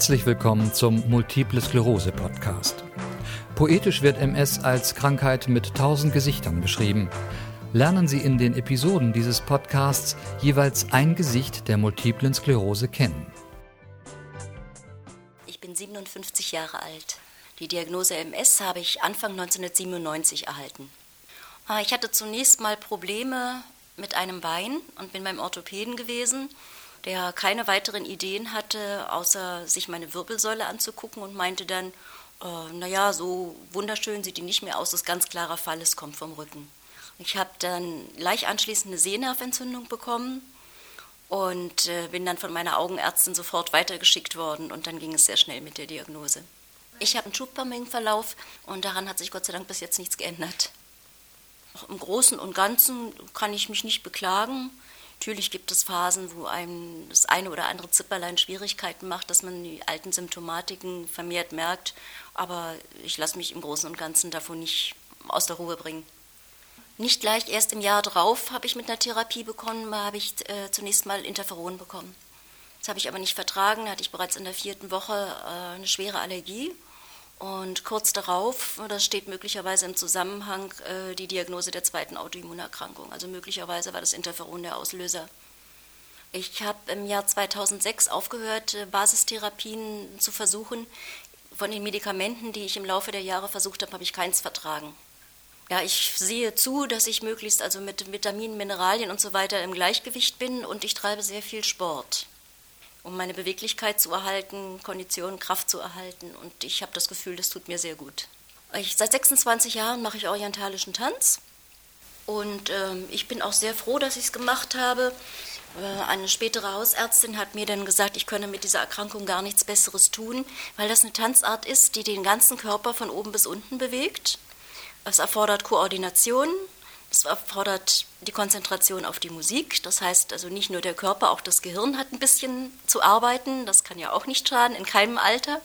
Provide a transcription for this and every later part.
Herzlich willkommen zum Multiple Sklerose Podcast. Poetisch wird MS als Krankheit mit tausend Gesichtern beschrieben. Lernen Sie in den Episoden dieses Podcasts jeweils ein Gesicht der multiplen Sklerose kennen. Ich bin 57 Jahre alt. Die Diagnose MS habe ich Anfang 1997 erhalten. Ah, ich hatte zunächst mal Probleme mit einem Bein und bin beim Orthopäden gewesen der keine weiteren Ideen hatte, außer sich meine Wirbelsäule anzugucken und meinte dann, äh, naja, so wunderschön sieht die nicht mehr aus, das ist ganz klarer Fall, es kommt vom Rücken. Ich habe dann gleich anschließend eine Sehnerventzündung bekommen und äh, bin dann von meiner Augenärztin sofort weitergeschickt worden und dann ging es sehr schnell mit der Diagnose. Ich habe einen Schubpermengenverlauf und daran hat sich Gott sei Dank bis jetzt nichts geändert. Im Großen und Ganzen kann ich mich nicht beklagen. Natürlich gibt es Phasen, wo einem das eine oder andere Zipperlein Schwierigkeiten macht, dass man die alten Symptomatiken vermehrt merkt, aber ich lasse mich im Großen und Ganzen davon nicht aus der Ruhe bringen. Nicht gleich erst im Jahr drauf habe ich mit einer Therapie begonnen, habe ich äh, zunächst mal Interferon bekommen. Das habe ich aber nicht vertragen, da hatte ich bereits in der vierten Woche äh, eine schwere Allergie und kurz darauf, das steht möglicherweise im Zusammenhang, äh, die Diagnose der zweiten Autoimmunerkrankung. Also möglicherweise war das Interferon der Auslöser. Ich habe im Jahr 2006 aufgehört, äh, Basistherapien zu versuchen. Von den Medikamenten, die ich im Laufe der Jahre versucht habe, habe ich keins vertragen. Ja, ich sehe zu, dass ich möglichst also mit Vitaminen, Mineralien und so weiter im Gleichgewicht bin und ich treibe sehr viel Sport um meine Beweglichkeit zu erhalten, Kondition, Kraft zu erhalten. Und ich habe das Gefühl, das tut mir sehr gut. Ich, seit 26 Jahren mache ich orientalischen Tanz. Und ähm, ich bin auch sehr froh, dass ich es gemacht habe. Äh, eine spätere Hausärztin hat mir dann gesagt, ich könne mit dieser Erkrankung gar nichts Besseres tun, weil das eine Tanzart ist, die den ganzen Körper von oben bis unten bewegt. Es erfordert Koordination, es erfordert die Konzentration auf die Musik. Das heißt also nicht nur der Körper, auch das Gehirn hat ein bisschen zu arbeiten. Das kann ja auch nicht schaden, in keinem Alter.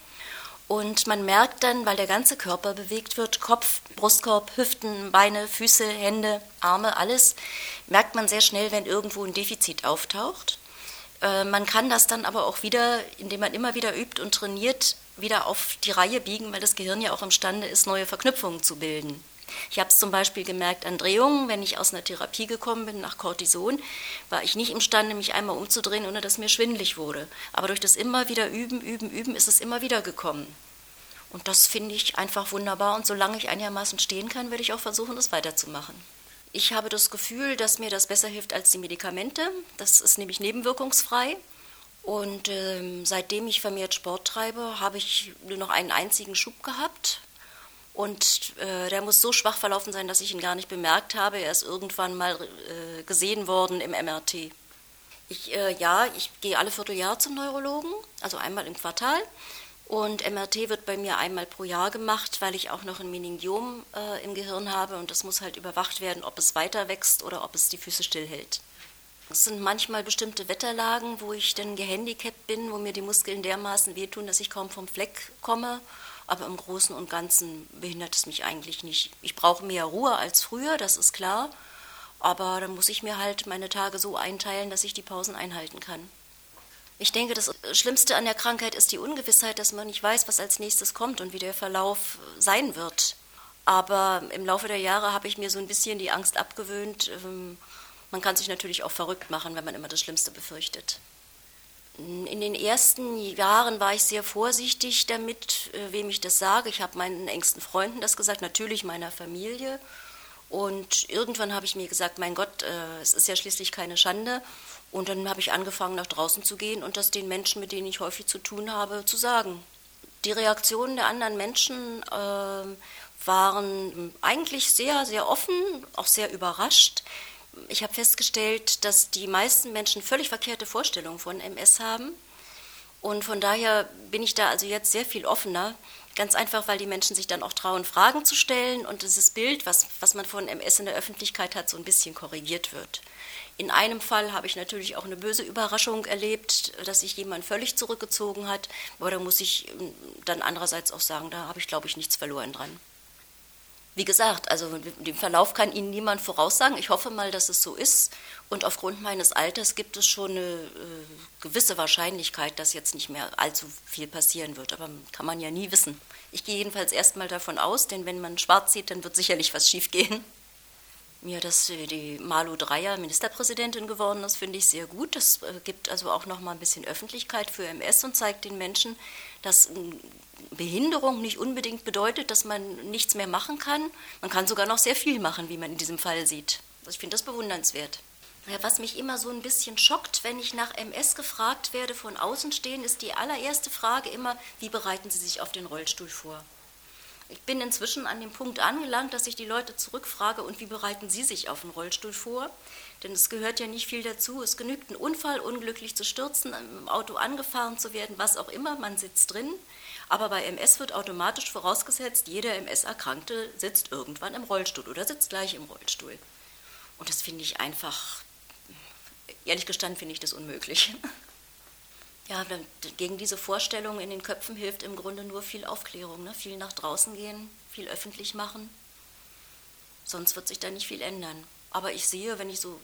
Und man merkt dann, weil der ganze Körper bewegt wird, Kopf, Brustkorb, Hüften, Beine, Füße, Hände, Arme, alles, merkt man sehr schnell, wenn irgendwo ein Defizit auftaucht. Äh, man kann das dann aber auch wieder, indem man immer wieder übt und trainiert, wieder auf die Reihe biegen, weil das Gehirn ja auch imstande ist, neue Verknüpfungen zu bilden. Ich habe es zum Beispiel gemerkt an Drehungen, wenn ich aus einer Therapie gekommen bin nach Cortison, war ich nicht imstande, mich einmal umzudrehen, ohne dass mir schwindlig wurde. Aber durch das immer wieder üben, üben, üben ist es immer wieder gekommen. Und das finde ich einfach wunderbar. Und solange ich einigermaßen stehen kann, werde ich auch versuchen, das weiterzumachen. Ich habe das Gefühl, dass mir das besser hilft als die Medikamente. Das ist nämlich nebenwirkungsfrei. Und ähm, seitdem ich vermehrt Sport treibe, habe ich nur noch einen einzigen Schub gehabt. Und äh, der muss so schwach verlaufen sein, dass ich ihn gar nicht bemerkt habe. Er ist irgendwann mal äh, gesehen worden im MRT. Ich, äh, ja, ich gehe alle Vierteljahr zum Neurologen, also einmal im Quartal. Und MRT wird bei mir einmal pro Jahr gemacht, weil ich auch noch ein Meningiom äh, im Gehirn habe und das muss halt überwacht werden, ob es weiter wächst oder ob es die Füße stillhält. Es sind manchmal bestimmte Wetterlagen, wo ich dann gehandicapt bin, wo mir die Muskeln dermaßen wehtun, dass ich kaum vom Fleck komme aber im Großen und Ganzen behindert es mich eigentlich nicht. Ich brauche mehr Ruhe als früher, das ist klar, aber dann muss ich mir halt meine Tage so einteilen, dass ich die Pausen einhalten kann. Ich denke, das Schlimmste an der Krankheit ist die Ungewissheit, dass man nicht weiß, was als nächstes kommt und wie der Verlauf sein wird. Aber im Laufe der Jahre habe ich mir so ein bisschen die Angst abgewöhnt. Ähm, man kann sich natürlich auch verrückt machen, wenn man immer das Schlimmste befürchtet. In den ersten Jahren war ich sehr vorsichtig damit, äh, wem ich das sage. Ich habe meinen engsten Freunden das gesagt, natürlich meiner Familie. Und irgendwann habe ich mir gesagt, mein Gott, äh, es ist ja schließlich keine Schande. Und dann habe ich angefangen, nach draußen zu gehen und das den Menschen, mit denen ich häufig zu tun habe, zu sagen. Die Reaktionen der anderen Menschen äh, waren eigentlich sehr, sehr offen, auch sehr überrascht ich habe festgestellt, dass die meisten Menschen völlig verkehrte Vorstellungen von MS haben. Und von daher bin ich da also jetzt sehr viel offener. Ganz einfach, weil die Menschen sich dann auch trauen, Fragen zu stellen und dieses Bild, was, was man von MS in der Öffentlichkeit hat, so ein bisschen korrigiert wird. In einem Fall habe ich natürlich auch eine böse Überraschung erlebt, dass sich jemand völlig zurückgezogen hat. Aber da muss ich dann andererseits auch sagen, da habe ich, glaube ich, nichts verloren dran. Wie gesagt, also den Verlauf kann Ihnen niemand voraussagen. Ich hoffe mal, dass es so ist. Und aufgrund meines Alters gibt es schon eine äh, gewisse Wahrscheinlichkeit, dass jetzt nicht mehr allzu viel passieren wird. Aber kann man ja nie wissen. Ich gehe jedenfalls erstmal davon aus, denn wenn man schwarz sieht, dann wird sicherlich was schiefgehen. Ja, dass die Malu Dreyer Ministerpräsidentin geworden ist, finde ich sehr gut. Das äh, gibt also auch noch mal ein bisschen Öffentlichkeit für MS und zeigt den Menschen, dass Behinderung nicht unbedingt bedeutet, dass man nichts mehr machen kann. Man kann sogar noch sehr viel machen, wie man in diesem Fall sieht. Also ich finde das bewundernswert. Ja, was mich immer so ein bisschen schockt, wenn ich nach MS gefragt werde von Außenstehen, ist die allererste Frage immer, wie bereiten Sie sich auf den Rollstuhl vor? Ich bin inzwischen an dem Punkt angelangt, dass ich die Leute zurückfrage, und wie bereiten Sie sich auf den Rollstuhl vor? Denn es gehört ja nicht viel dazu. Es genügt ein Unfall, unglücklich zu stürzen, im Auto angefahren zu werden, was auch immer, man sitzt drin. Aber bei MS wird automatisch vorausgesetzt, jeder MS-Erkrankte sitzt irgendwann im Rollstuhl oder sitzt gleich im Rollstuhl. Und das finde ich einfach, ehrlich gestanden, finde ich das unmöglich. Ja, gegen diese Vorstellung in den Köpfen hilft im Grunde nur viel Aufklärung, ne? viel nach draußen gehen, viel öffentlich machen. Sonst wird sich da nicht viel ändern. Aber ich sehe, wenn ich so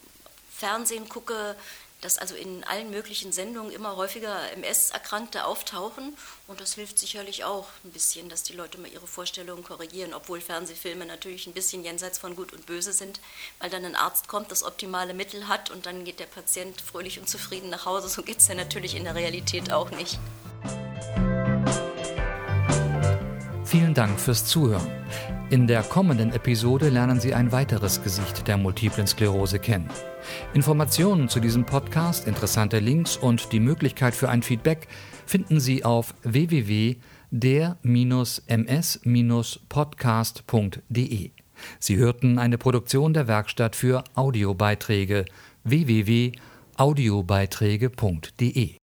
Fernsehen gucke, dass also in allen möglichen Sendungen immer häufiger MS-Erkrankte auftauchen. Und das hilft sicherlich auch ein bisschen, dass die Leute mal ihre Vorstellungen korrigieren, obwohl Fernsehfilme natürlich ein bisschen jenseits von Gut und Böse sind, weil dann ein Arzt kommt, das optimale Mittel hat und dann geht der Patient fröhlich und zufrieden nach Hause. So geht es ja natürlich in der Realität auch nicht. Vielen Dank fürs Zuhören. In der kommenden Episode lernen Sie ein weiteres Gesicht der multiplen Sklerose kennen. Informationen zu diesem Podcast, interessante Links und die Möglichkeit für ein Feedback finden Sie auf www.der-ms-podcast.de. Sie hörten eine Produktion der Werkstatt für Audiobeiträge www.audiobeiträge.de